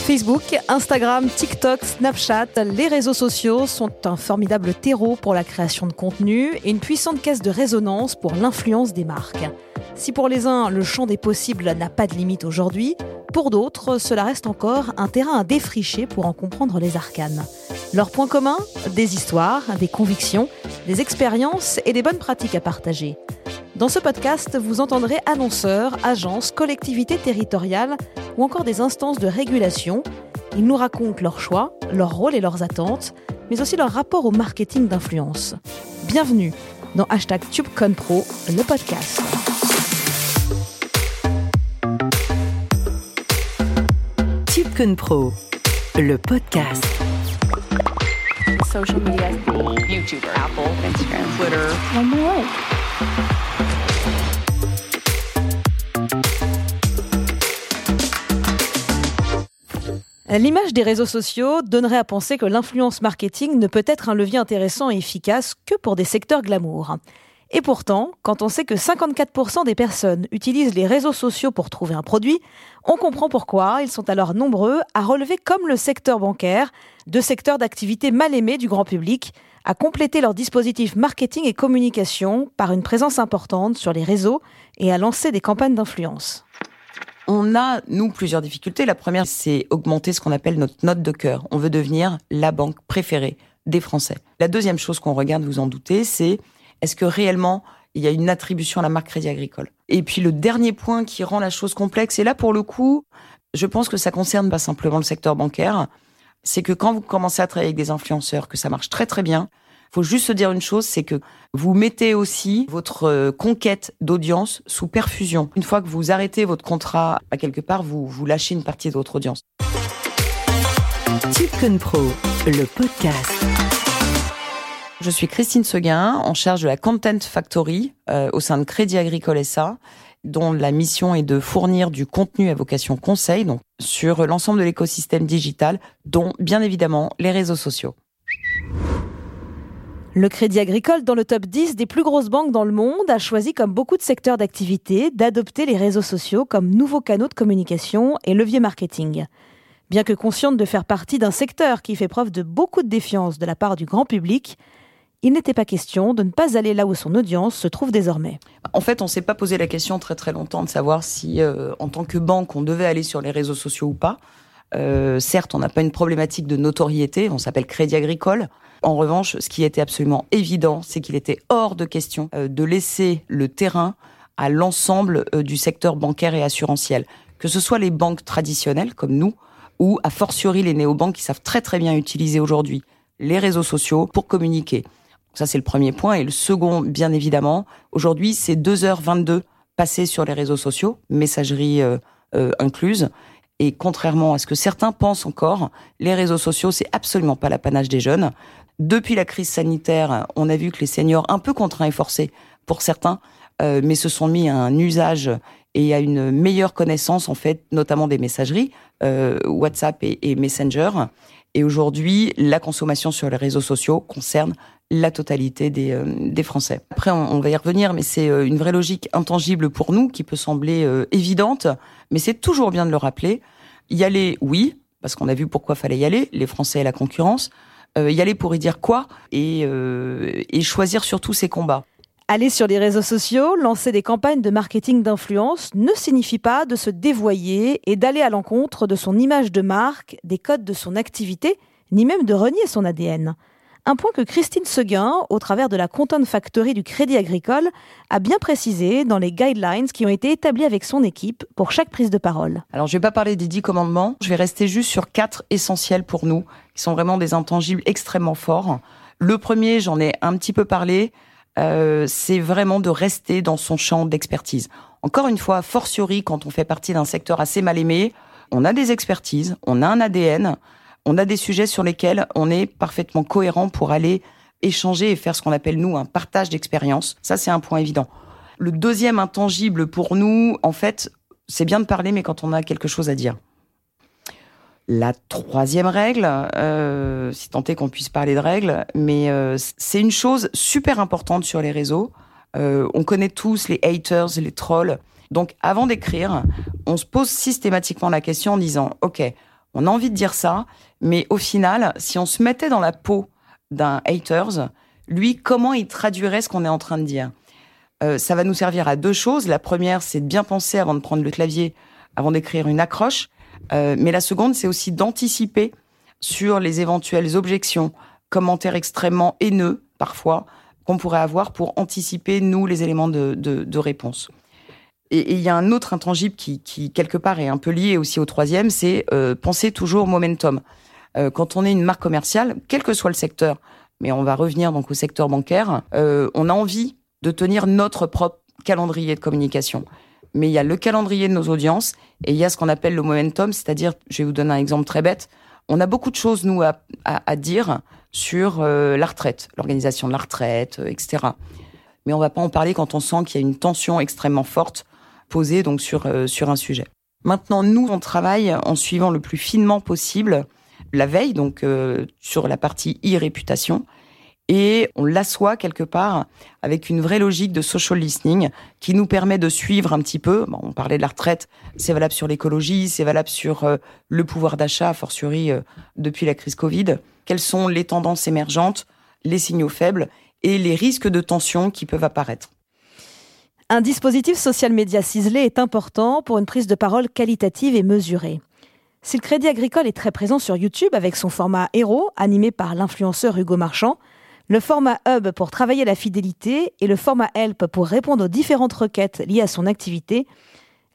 Facebook, Instagram, TikTok, Snapchat, les réseaux sociaux sont un formidable terreau pour la création de contenu et une puissante caisse de résonance pour l'influence des marques. Si pour les uns, le champ des possibles n'a pas de limite aujourd'hui, pour d'autres, cela reste encore un terrain à défricher pour en comprendre les arcanes. Leurs points communs Des histoires, des convictions, des expériences et des bonnes pratiques à partager. Dans ce podcast, vous entendrez annonceurs, agences, collectivités territoriales ou encore des instances de régulation. Ils nous racontent leurs choix, leurs rôles et leurs attentes, mais aussi leur rapport au marketing d'influence. Bienvenue dans hashtag TubeConPro, le podcast. TubeConPro, le podcast. Social media, YouTuber, Apple, Instagram, Twitter. L'image des réseaux sociaux donnerait à penser que l'influence marketing ne peut être un levier intéressant et efficace que pour des secteurs glamour. Et pourtant, quand on sait que 54% des personnes utilisent les réseaux sociaux pour trouver un produit, on comprend pourquoi ils sont alors nombreux à relever comme le secteur bancaire, deux secteurs d'activité mal aimés du grand public, à compléter leur dispositif marketing et communication par une présence importante sur les réseaux et à lancer des campagnes d'influence. On a, nous, plusieurs difficultés. La première, c'est augmenter ce qu'on appelle notre note de cœur. On veut devenir la banque préférée des Français. La deuxième chose qu'on regarde, vous en doutez, c'est est-ce que réellement il y a une attribution à la marque Crédit Agricole? Et puis le dernier point qui rend la chose complexe, et là pour le coup, je pense que ça concerne pas simplement le secteur bancaire, c'est que quand vous commencez à travailler avec des influenceurs, que ça marche très très bien, faut juste se dire une chose, c'est que vous mettez aussi votre euh, conquête d'audience sous perfusion. Une fois que vous arrêtez votre contrat à quelque part, vous, vous lâchez une partie de votre audience. Tipcon Pro, le podcast. Je suis Christine Seguin, en charge de la Content Factory euh, au sein de Crédit Agricole SA, dont la mission est de fournir du contenu à vocation conseil, donc sur l'ensemble de l'écosystème digital, dont bien évidemment les réseaux sociaux. Le Crédit Agricole, dans le top 10 des plus grosses banques dans le monde, a choisi, comme beaucoup de secteurs d'activité, d'adopter les réseaux sociaux comme nouveaux canaux de communication et levier marketing. Bien que consciente de faire partie d'un secteur qui fait preuve de beaucoup de défiance de la part du grand public, il n'était pas question de ne pas aller là où son audience se trouve désormais. En fait, on s'est pas posé la question très très longtemps de savoir si, euh, en tant que banque, on devait aller sur les réseaux sociaux ou pas. Euh, certes, on n'a pas une problématique de notoriété, on s'appelle Crédit Agricole. En revanche, ce qui était absolument évident, c'est qu'il était hors de question euh, de laisser le terrain à l'ensemble euh, du secteur bancaire et assurantiel, que ce soit les banques traditionnelles comme nous, ou a fortiori les néobanques qui savent très très bien utiliser aujourd'hui les réseaux sociaux pour communiquer. Ça, c'est le premier point. Et le second, bien évidemment, aujourd'hui, c'est 2h22 passées sur les réseaux sociaux, messagerie euh, incluse. Et contrairement à ce que certains pensent encore, les réseaux sociaux, c'est absolument pas l'apanage des jeunes. Depuis la crise sanitaire, on a vu que les seniors, un peu contraints et forcés pour certains, euh, mais se sont mis à un usage et à une meilleure connaissance, en fait, notamment des messageries, euh, WhatsApp et, Messenger. Et aujourd'hui, la consommation sur les réseaux sociaux concerne la totalité des, euh, Français. Après, on, va y revenir, mais c'est une vraie logique intangible pour nous qui peut sembler évidente, mais c'est toujours bien de le rappeler. Y aller, oui, parce qu'on a vu pourquoi fallait y aller, les Français et la concurrence euh, y aller pour y dire quoi et, euh, et choisir surtout ses combats. Aller sur les réseaux sociaux, lancer des campagnes de marketing d'influence ne signifie pas de se dévoyer et d'aller à l'encontre de son image de marque, des codes de son activité, ni même de renier son ADN. Un point que Christine Seguin, au travers de la Content Factory du Crédit Agricole, a bien précisé dans les guidelines qui ont été établis avec son équipe pour chaque prise de parole. Alors, je ne vais pas parler des dix commandements, je vais rester juste sur quatre essentiels pour nous, qui sont vraiment des intangibles extrêmement forts. Le premier, j'en ai un petit peu parlé, euh, c'est vraiment de rester dans son champ d'expertise. Encore une fois, fortiori, quand on fait partie d'un secteur assez mal aimé, on a des expertises, on a un ADN, on a des sujets sur lesquels on est parfaitement cohérent pour aller échanger et faire ce qu'on appelle nous un partage d'expérience. Ça, c'est un point évident. Le deuxième intangible pour nous, en fait, c'est bien de parler, mais quand on a quelque chose à dire. La troisième règle, euh, si tant est qu'on puisse parler de règles, mais euh, c'est une chose super importante sur les réseaux. Euh, on connaît tous les haters, les trolls. Donc, avant d'écrire, on se pose systématiquement la question en disant, OK, On a envie de dire ça, mais au final, si on se mettait dans la peau d'un haters, lui, comment il traduirait ce qu'on est en train de dire? Euh, Ça va nous servir à deux choses. La première, c'est de bien penser avant de prendre le clavier, avant d'écrire une accroche. Euh, mais la seconde, c'est aussi d'anticiper sur les éventuelles objections, commentaires extrêmement haineux, parfois, qu'on pourrait avoir pour anticiper, nous, les éléments de, de, de réponse. Et il y a un autre intangible qui, qui, quelque part, est un peu lié aussi au troisième, c'est euh, penser toujours momentum. Euh, quand on est une marque commerciale, quel que soit le secteur, mais on va revenir donc au secteur bancaire, euh, on a envie de tenir notre propre calendrier de communication. Mais il y a le calendrier de nos audiences et il y a ce qu'on appelle le momentum, c'est-à-dire, je vais vous donner un exemple très bête, on a beaucoup de choses, nous, à, à, dire sur euh, la retraite, l'organisation de la retraite, euh, etc. Mais on va pas en parler quand on sent qu'il y a une tension extrêmement forte posée donc sur, euh, sur un sujet. Maintenant, nous, on travaille en suivant le plus finement possible la veille, donc euh, sur la partie e-réputation, et on l'assoit quelque part avec une vraie logique de social listening qui nous permet de suivre un petit peu. Bon, on parlait de la retraite, c'est valable sur l'écologie, c'est valable sur euh, le pouvoir d'achat, fortiori euh, depuis la crise Covid. Quelles sont les tendances émergentes, les signaux faibles et les risques de tension qui peuvent apparaître. Un dispositif social média ciselé est important pour une prise de parole qualitative et mesurée. Si le Crédit Agricole est très présent sur YouTube avec son format Héros, animé par l'influenceur Hugo Marchand, le format Hub pour travailler la fidélité et le format Help pour répondre aux différentes requêtes liées à son activité,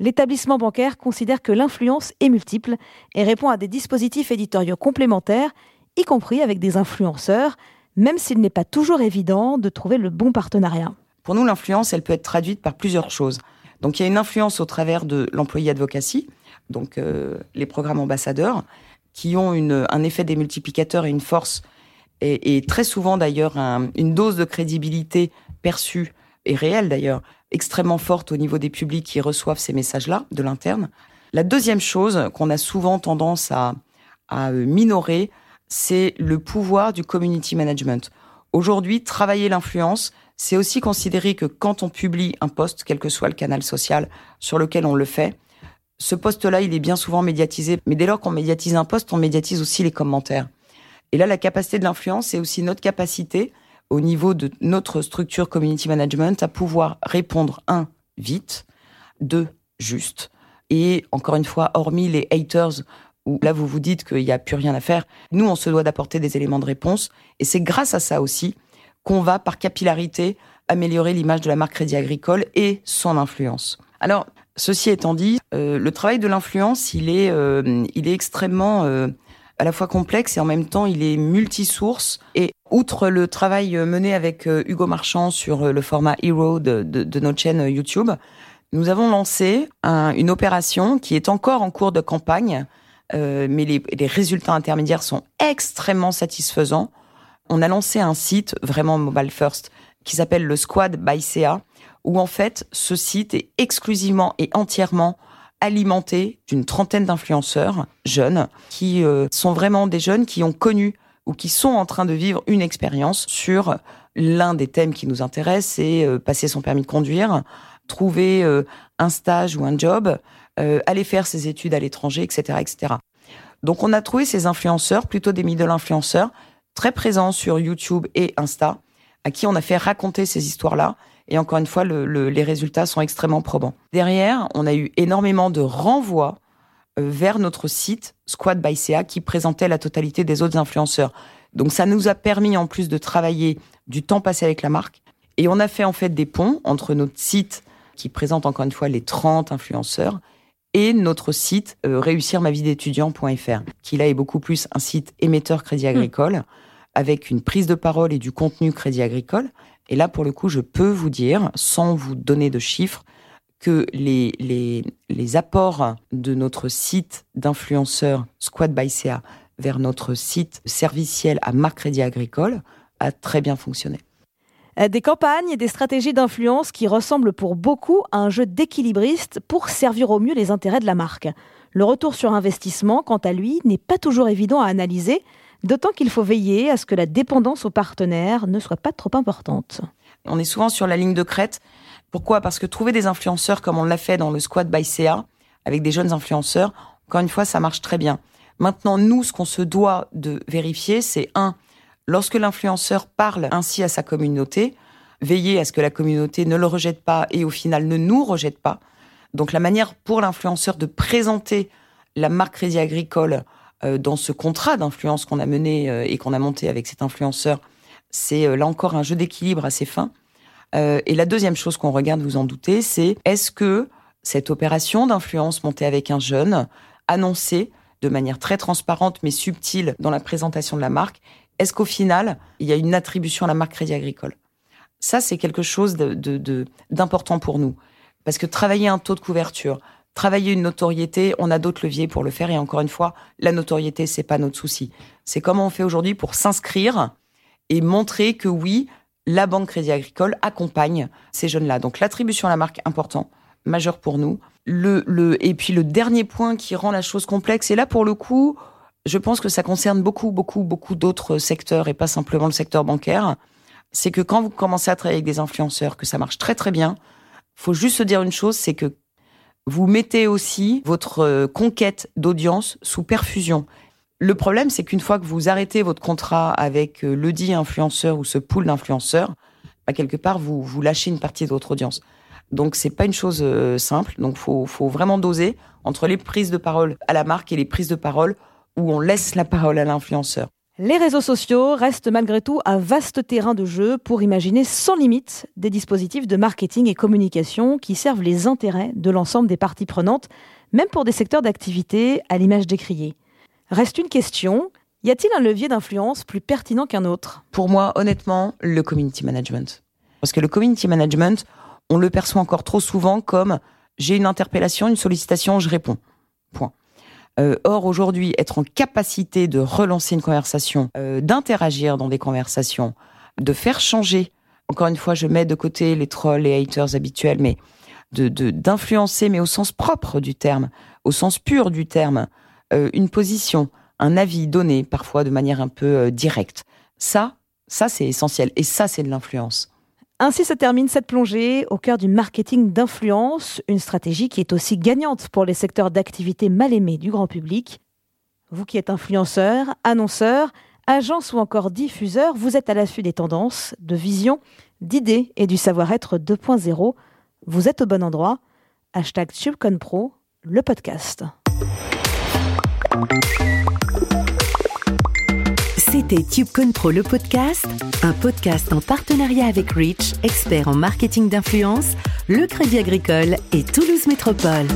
l'établissement bancaire considère que l'influence est multiple et répond à des dispositifs éditoriaux complémentaires, y compris avec des influenceurs, même s'il n'est pas toujours évident de trouver le bon partenariat. Pour nous, l'influence, elle peut être traduite par plusieurs choses. Donc il y a une influence au travers de l'employé advocacy, donc euh, les programmes ambassadeurs, qui ont une, un effet démultiplicateur et une force, et, et très souvent d'ailleurs un, une dose de crédibilité perçue, et réelle d'ailleurs, extrêmement forte au niveau des publics qui reçoivent ces messages-là de l'interne. La deuxième chose qu'on a souvent tendance à, à minorer, c'est le pouvoir du community management. Aujourd'hui, travailler l'influence, c'est aussi considérer que quand on publie un post, quel que soit le canal social sur lequel on le fait, ce poste-là, il est bien souvent médiatisé. Mais dès lors qu'on médiatise un poste, on médiatise aussi les commentaires. Et là, la capacité de l'influence, c'est aussi notre capacité, au niveau de notre structure community management, à pouvoir répondre, un, vite, deux, juste. Et encore une fois, hormis les haters, où là, vous vous dites qu'il n'y a plus rien à faire, nous, on se doit d'apporter des éléments de réponse. Et c'est grâce à ça aussi qu'on va, par capillarité, améliorer l'image de la marque Crédit Agricole et son influence. Alors, ceci étant dit, euh, le travail de l'influence, il est, euh, il est extrêmement euh, à la fois complexe et en même temps, il est multisource. Et outre le travail mené avec Hugo Marchand sur le format Hero de, de, notre chaîne YouTube, nous avons lancé un, une opération qui est encore en cours de campagne, euh, mais les, les résultats intermédiaires sont extrêmement satisfaisants. On a lancé un site vraiment mobile first qui s'appelle le Squad by CA, où en fait ce site est exclusivement et entièrement alimenté d'une trentaine d'influenceurs jeunes qui euh, sont vraiment des jeunes qui ont connu ou qui sont en train de vivre une expérience sur l'un des thèmes qui nous intéresse, c'est euh, passer son permis de conduire, trouver euh, un stage ou un job, euh, aller faire ses études à l'étranger, etc., etc. Donc on a trouvé ces influenceurs, plutôt des middle influenceurs, très présents sur YouTube et Insta, à qui on a fait raconter ces histoires-là. Et encore une fois, le, le, les résultats sont extrêmement probants. Derrière, on a eu énormément de renvois euh, vers notre site Squad by CA qui présentait la totalité des autres influenceurs. Donc ça nous a permis en plus de travailler du temps passé avec la marque. Et on a fait en fait des ponts entre notre site qui présente encore une fois les 30 influenceurs et notre site euh, réussirmavidétudiant.fr qui là est beaucoup plus un site émetteur Crédit Agricole mmh. avec une prise de parole et du contenu Crédit Agricole. Et là, pour le coup, je peux vous dire, sans vous donner de chiffres, que les, les, les apports de notre site d'influenceurs Squad by CA vers notre site serviciel à marque Crédit Agricole a très bien fonctionné. Des campagnes et des stratégies d'influence qui ressemblent pour beaucoup à un jeu d'équilibriste pour servir au mieux les intérêts de la marque. Le retour sur investissement, quant à lui, n'est pas toujours évident à analyser, d'autant qu'il faut veiller à ce que la dépendance aux partenaires ne soit pas trop importante. On est souvent sur la ligne de crête. Pourquoi? Parce que trouver des influenceurs comme on l'a fait dans le squad by CA, avec des jeunes influenceurs, encore une fois, ça marche très bien. Maintenant, nous, ce qu'on se doit de vérifier, c'est un, lorsque l'influenceur parle ainsi à sa communauté, veiller à ce que la communauté ne le rejette pas et au final ne nous rejette pas. Donc la manière pour l'influenceur de présenter la marque Crédit Agricole euh, dans ce contrat d'influence qu'on a mené euh, et qu'on a monté avec cet influenceur, c'est euh, là encore un jeu d'équilibre assez fin. et la deuxième chose qu'on regarde, vous en doutez, c'est est-ce que cette opération d'influence montée avec un jeune, annoncée de manière très transparente mais subtile dans la présentation de la marque, est-ce qu'au final, il y a une attribution à la marque Crédit Agricole? Ça, c'est quelque chose d'important pour nous. Parce que travailler un taux de couverture, travailler une notoriété, on a d'autres leviers pour le faire. Et encore une fois, la notoriété, c'est pas notre souci. C'est comment on fait aujourd'hui pour s'inscrire et montrer que oui, la Banque Crédit Agricole accompagne ces jeunes-là. Donc l'attribution à la marque, important, majeur pour nous. Et puis le dernier point qui rend la chose complexe, et là pour le coup, je pense que ça concerne beaucoup, beaucoup, beaucoup d'autres secteurs et pas simplement le secteur bancaire, c'est que quand vous commencez à travailler avec des influenceurs, que ça marche très très bien, faut juste se dire une chose, c'est que vous mettez aussi votre euh, conquête d'audience sous perfusion. Le problème, c'est qu'une fois que vous arrêtez votre contrat avec euh, le dit influenceur ou ce pool d'influenceurs, bah, quelque part, vous, vous lâchez une partie de votre audience. Donc, c'est pas une chose euh, simple. Donc, faut, faut vraiment doser entre les prises de parole à la marque et les prises de parole où on laisse la parole à l'influenceur. Les réseaux sociaux restent malgré tout un vaste terrain de jeu pour imaginer sans limite des dispositifs de marketing et communication qui servent les intérêts de l'ensemble des parties prenantes, même pour des secteurs d'activité à l'image décriée. Reste une question, y a-t-il un levier d'influence plus pertinent qu'un autre? Pour moi, honnêtement, le community management. Parce que le community management, on le perçoit encore trop souvent comme j'ai une interpellation, une sollicitation, je réponds. Point. Euh, or, aujourd'hui, être en capacité de relancer une conversation, euh, d'interagir dans des conversations, de faire changer, encore une fois, je mets de côté les trolls, les haters habituels, mais de d'influencer, mais au sens propre du terme, au sens pur du terme, euh, une position, un avis donné, parfois de manière un peu directe. Ça, ça c'est essentiel. Et ça, c'est de l'influence. Ainsi se termine cette plongée au cœur du marketing d'influence, une stratégie qui est aussi gagnante pour les secteurs d'activité mal aimés du grand public. Vous qui êtes influenceur, annonceur, agence ou encore diffuseur, vous êtes à l'affût des tendances, de visions, d'idées et du savoir-être 2.0. Vous êtes au bon endroit. Hashtag TubeConPro, le podcast. C'était TubeCon Pro le podcast, un podcast en partenariat avec Rich, expert en marketing d'influence, le Crédit Agricole et Toulouse Métropole.